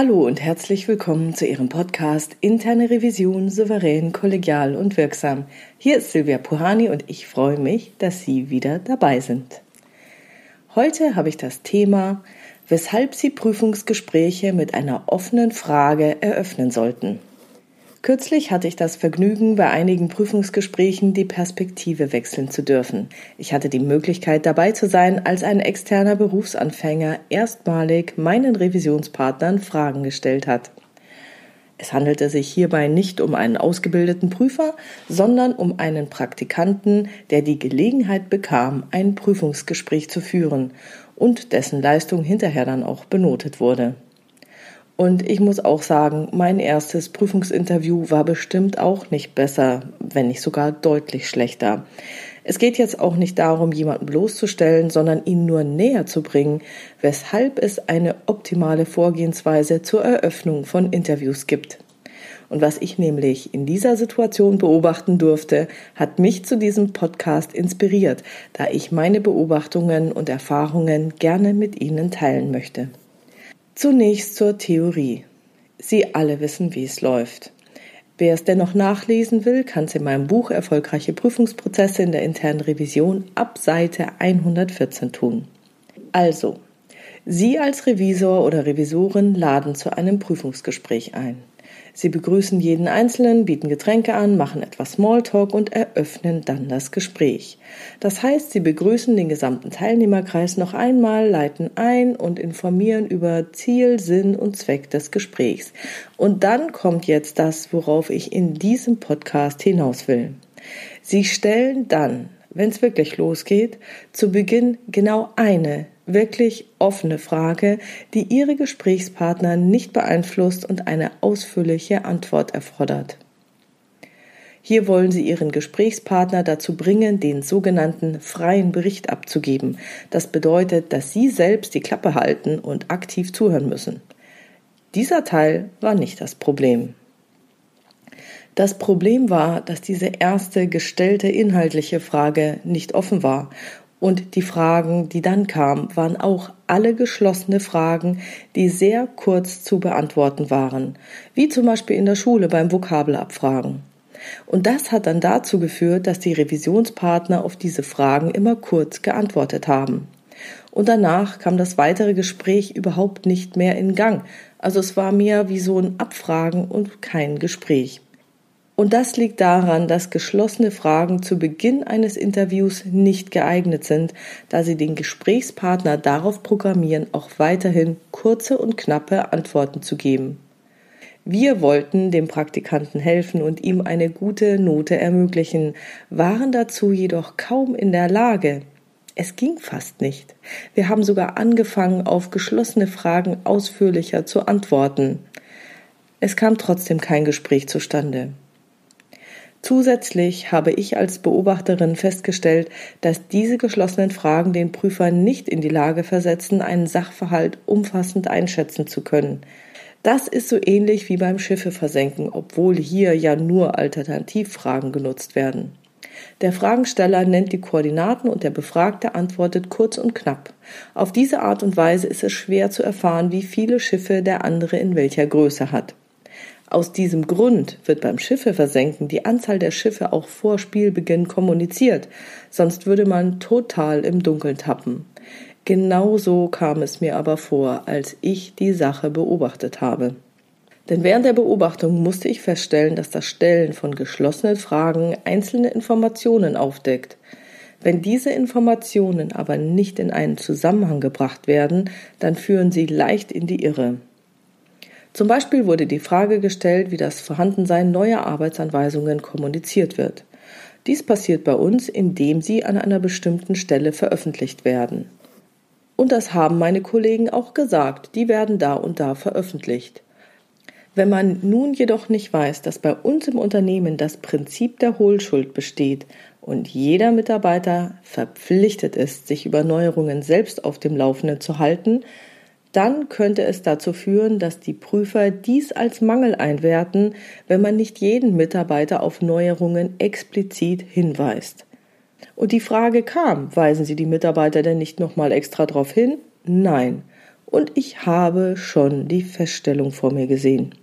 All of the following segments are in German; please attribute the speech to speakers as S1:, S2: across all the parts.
S1: Hallo und herzlich willkommen zu Ihrem Podcast Interne Revision souverän, kollegial und wirksam. Hier ist Silvia Puhani und ich freue mich, dass Sie wieder dabei sind. Heute habe ich das Thema, weshalb Sie Prüfungsgespräche mit einer offenen Frage eröffnen sollten. Kürzlich hatte ich das Vergnügen, bei einigen Prüfungsgesprächen die Perspektive wechseln zu dürfen. Ich hatte die Möglichkeit dabei zu sein, als ein externer Berufsanfänger erstmalig meinen Revisionspartnern Fragen gestellt hat. Es handelte sich hierbei nicht um einen ausgebildeten Prüfer, sondern um einen Praktikanten, der die Gelegenheit bekam, ein Prüfungsgespräch zu führen und dessen Leistung hinterher dann auch benotet wurde. Und ich muss auch sagen, mein erstes Prüfungsinterview war bestimmt auch nicht besser, wenn nicht sogar deutlich schlechter. Es geht jetzt auch nicht darum, jemanden bloßzustellen, sondern ihn nur näher zu bringen, weshalb es eine optimale Vorgehensweise zur Eröffnung von Interviews gibt. Und was ich nämlich in dieser Situation beobachten durfte, hat mich zu diesem Podcast inspiriert, da ich meine Beobachtungen und Erfahrungen gerne mit Ihnen teilen möchte. Zunächst zur Theorie. Sie alle wissen, wie es läuft. Wer es dennoch nachlesen will, kann es in meinem Buch Erfolgreiche Prüfungsprozesse in der internen Revision ab Seite 114 tun. Also, Sie als Revisor oder Revisorin laden zu einem Prüfungsgespräch ein. Sie begrüßen jeden Einzelnen, bieten Getränke an, machen etwas Smalltalk und eröffnen dann das Gespräch. Das heißt, Sie begrüßen den gesamten Teilnehmerkreis noch einmal, leiten ein und informieren über Ziel, Sinn und Zweck des Gesprächs. Und dann kommt jetzt das, worauf ich in diesem Podcast hinaus will. Sie stellen dann, wenn es wirklich losgeht, zu Beginn genau eine wirklich offene Frage, die Ihre Gesprächspartner nicht beeinflusst und eine ausführliche Antwort erfordert. Hier wollen Sie Ihren Gesprächspartner dazu bringen, den sogenannten freien Bericht abzugeben. Das bedeutet, dass Sie selbst die Klappe halten und aktiv zuhören müssen. Dieser Teil war nicht das Problem. Das Problem war, dass diese erste gestellte inhaltliche Frage nicht offen war und die Fragen, die dann kamen, waren auch alle geschlossene Fragen, die sehr kurz zu beantworten waren, wie zum Beispiel in der Schule beim Vokabelabfragen. Und das hat dann dazu geführt, dass die Revisionspartner auf diese Fragen immer kurz geantwortet haben. Und danach kam das weitere Gespräch überhaupt nicht mehr in Gang. Also es war mehr wie so ein Abfragen und kein Gespräch. Und das liegt daran, dass geschlossene Fragen zu Beginn eines Interviews nicht geeignet sind, da sie den Gesprächspartner darauf programmieren, auch weiterhin kurze und knappe Antworten zu geben. Wir wollten dem Praktikanten helfen und ihm eine gute Note ermöglichen, waren dazu jedoch kaum in der Lage. Es ging fast nicht. Wir haben sogar angefangen, auf geschlossene Fragen ausführlicher zu antworten. Es kam trotzdem kein Gespräch zustande. Zusätzlich habe ich als Beobachterin festgestellt, dass diese geschlossenen Fragen den Prüfer nicht in die Lage versetzen, einen Sachverhalt umfassend einschätzen zu können. Das ist so ähnlich wie beim Schiffe versenken, obwohl hier ja nur Alternativfragen genutzt werden. Der Fragensteller nennt die Koordinaten und der Befragte antwortet kurz und knapp. Auf diese Art und Weise ist es schwer zu erfahren, wie viele Schiffe der andere in welcher Größe hat. Aus diesem Grund wird beim Schiffe versenken die Anzahl der Schiffe auch vor Spielbeginn kommuniziert, sonst würde man total im Dunkeln tappen. Genauso kam es mir aber vor, als ich die Sache beobachtet habe. Denn während der Beobachtung musste ich feststellen, dass das Stellen von geschlossenen Fragen einzelne Informationen aufdeckt. Wenn diese Informationen aber nicht in einen Zusammenhang gebracht werden, dann führen sie leicht in die Irre. Zum Beispiel wurde die Frage gestellt, wie das Vorhandensein neuer Arbeitsanweisungen kommuniziert wird. Dies passiert bei uns, indem sie an einer bestimmten Stelle veröffentlicht werden. Und das haben meine Kollegen auch gesagt, die werden da und da veröffentlicht. Wenn man nun jedoch nicht weiß, dass bei uns im Unternehmen das Prinzip der Hohlschuld besteht und jeder Mitarbeiter verpflichtet ist, sich über Neuerungen selbst auf dem Laufenden zu halten, dann könnte es dazu führen, dass die Prüfer dies als Mangel einwerten, wenn man nicht jeden Mitarbeiter auf Neuerungen explizit hinweist. Und die Frage kam, weisen Sie die Mitarbeiter denn nicht nochmal extra darauf hin? Nein. und ich habe schon die Feststellung vor mir gesehen.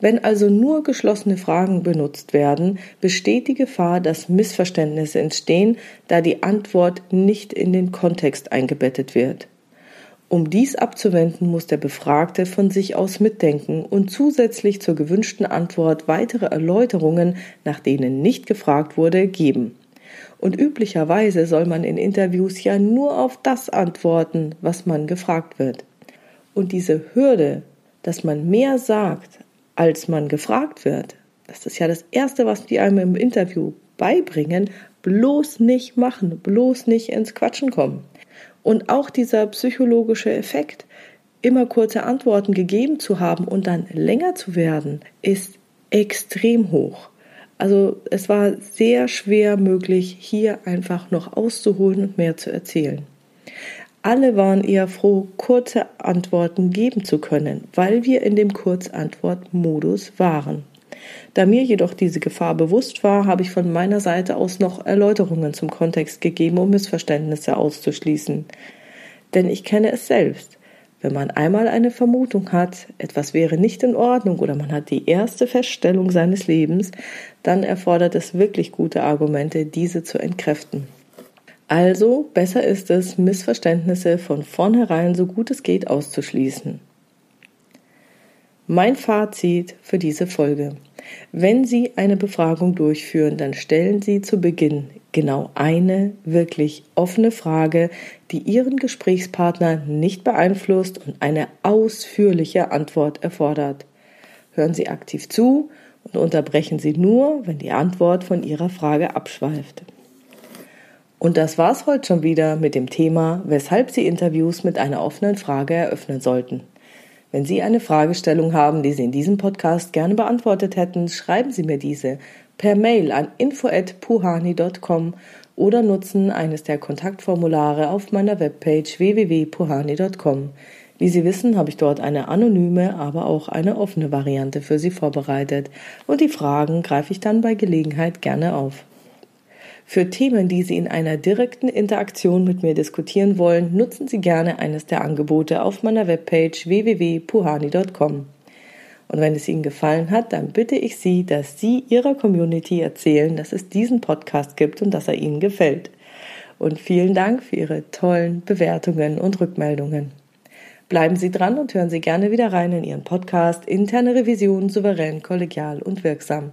S1: Wenn also nur geschlossene Fragen benutzt werden, besteht die Gefahr, dass Missverständnisse entstehen, da die Antwort nicht in den Kontext eingebettet wird. Um dies abzuwenden, muss der Befragte von sich aus mitdenken und zusätzlich zur gewünschten Antwort weitere Erläuterungen, nach denen nicht gefragt wurde, geben. Und üblicherweise soll man in Interviews ja nur auf das antworten, was man gefragt wird. Und diese Hürde, dass man mehr sagt, als man gefragt wird, das ist ja das Erste, was die einem im Interview beibringen, bloß nicht machen, bloß nicht ins Quatschen kommen. Und auch dieser psychologische Effekt, immer kurze Antworten gegeben zu haben und dann länger zu werden, ist extrem hoch. Also es war sehr schwer möglich, hier einfach noch auszuholen und mehr zu erzählen. Alle waren eher froh, kurze Antworten geben zu können, weil wir in dem Kurzantwortmodus waren. Da mir jedoch diese Gefahr bewusst war, habe ich von meiner Seite aus noch Erläuterungen zum Kontext gegeben, um Missverständnisse auszuschließen. Denn ich kenne es selbst. Wenn man einmal eine Vermutung hat, etwas wäre nicht in Ordnung oder man hat die erste Feststellung seines Lebens, dann erfordert es wirklich gute Argumente, diese zu entkräften. Also besser ist es, Missverständnisse von vornherein so gut es geht auszuschließen. Mein Fazit für diese Folge. Wenn Sie eine Befragung durchführen, dann stellen Sie zu Beginn genau eine wirklich offene Frage, die Ihren Gesprächspartner nicht beeinflusst und eine ausführliche Antwort erfordert. Hören Sie aktiv zu und unterbrechen Sie nur, wenn die Antwort von Ihrer Frage abschweift. Und das war's heute schon wieder mit dem Thema, weshalb Sie Interviews mit einer offenen Frage eröffnen sollten. Wenn Sie eine Fragestellung haben, die Sie in diesem Podcast gerne beantwortet hätten, schreiben Sie mir diese per Mail an info@puhani.com oder nutzen eines der Kontaktformulare auf meiner Webpage www.puhani.com. Wie Sie wissen, habe ich dort eine anonyme, aber auch eine offene Variante für Sie vorbereitet und die Fragen greife ich dann bei Gelegenheit gerne auf. Für Themen, die Sie in einer direkten Interaktion mit mir diskutieren wollen, nutzen Sie gerne eines der Angebote auf meiner Webpage www.puhani.com. Und wenn es Ihnen gefallen hat, dann bitte ich Sie, dass Sie Ihrer Community erzählen, dass es diesen Podcast gibt und dass er Ihnen gefällt. Und vielen Dank für Ihre tollen Bewertungen und Rückmeldungen. Bleiben Sie dran und hören Sie gerne wieder rein in Ihren Podcast Interne Revision souverän, kollegial und wirksam.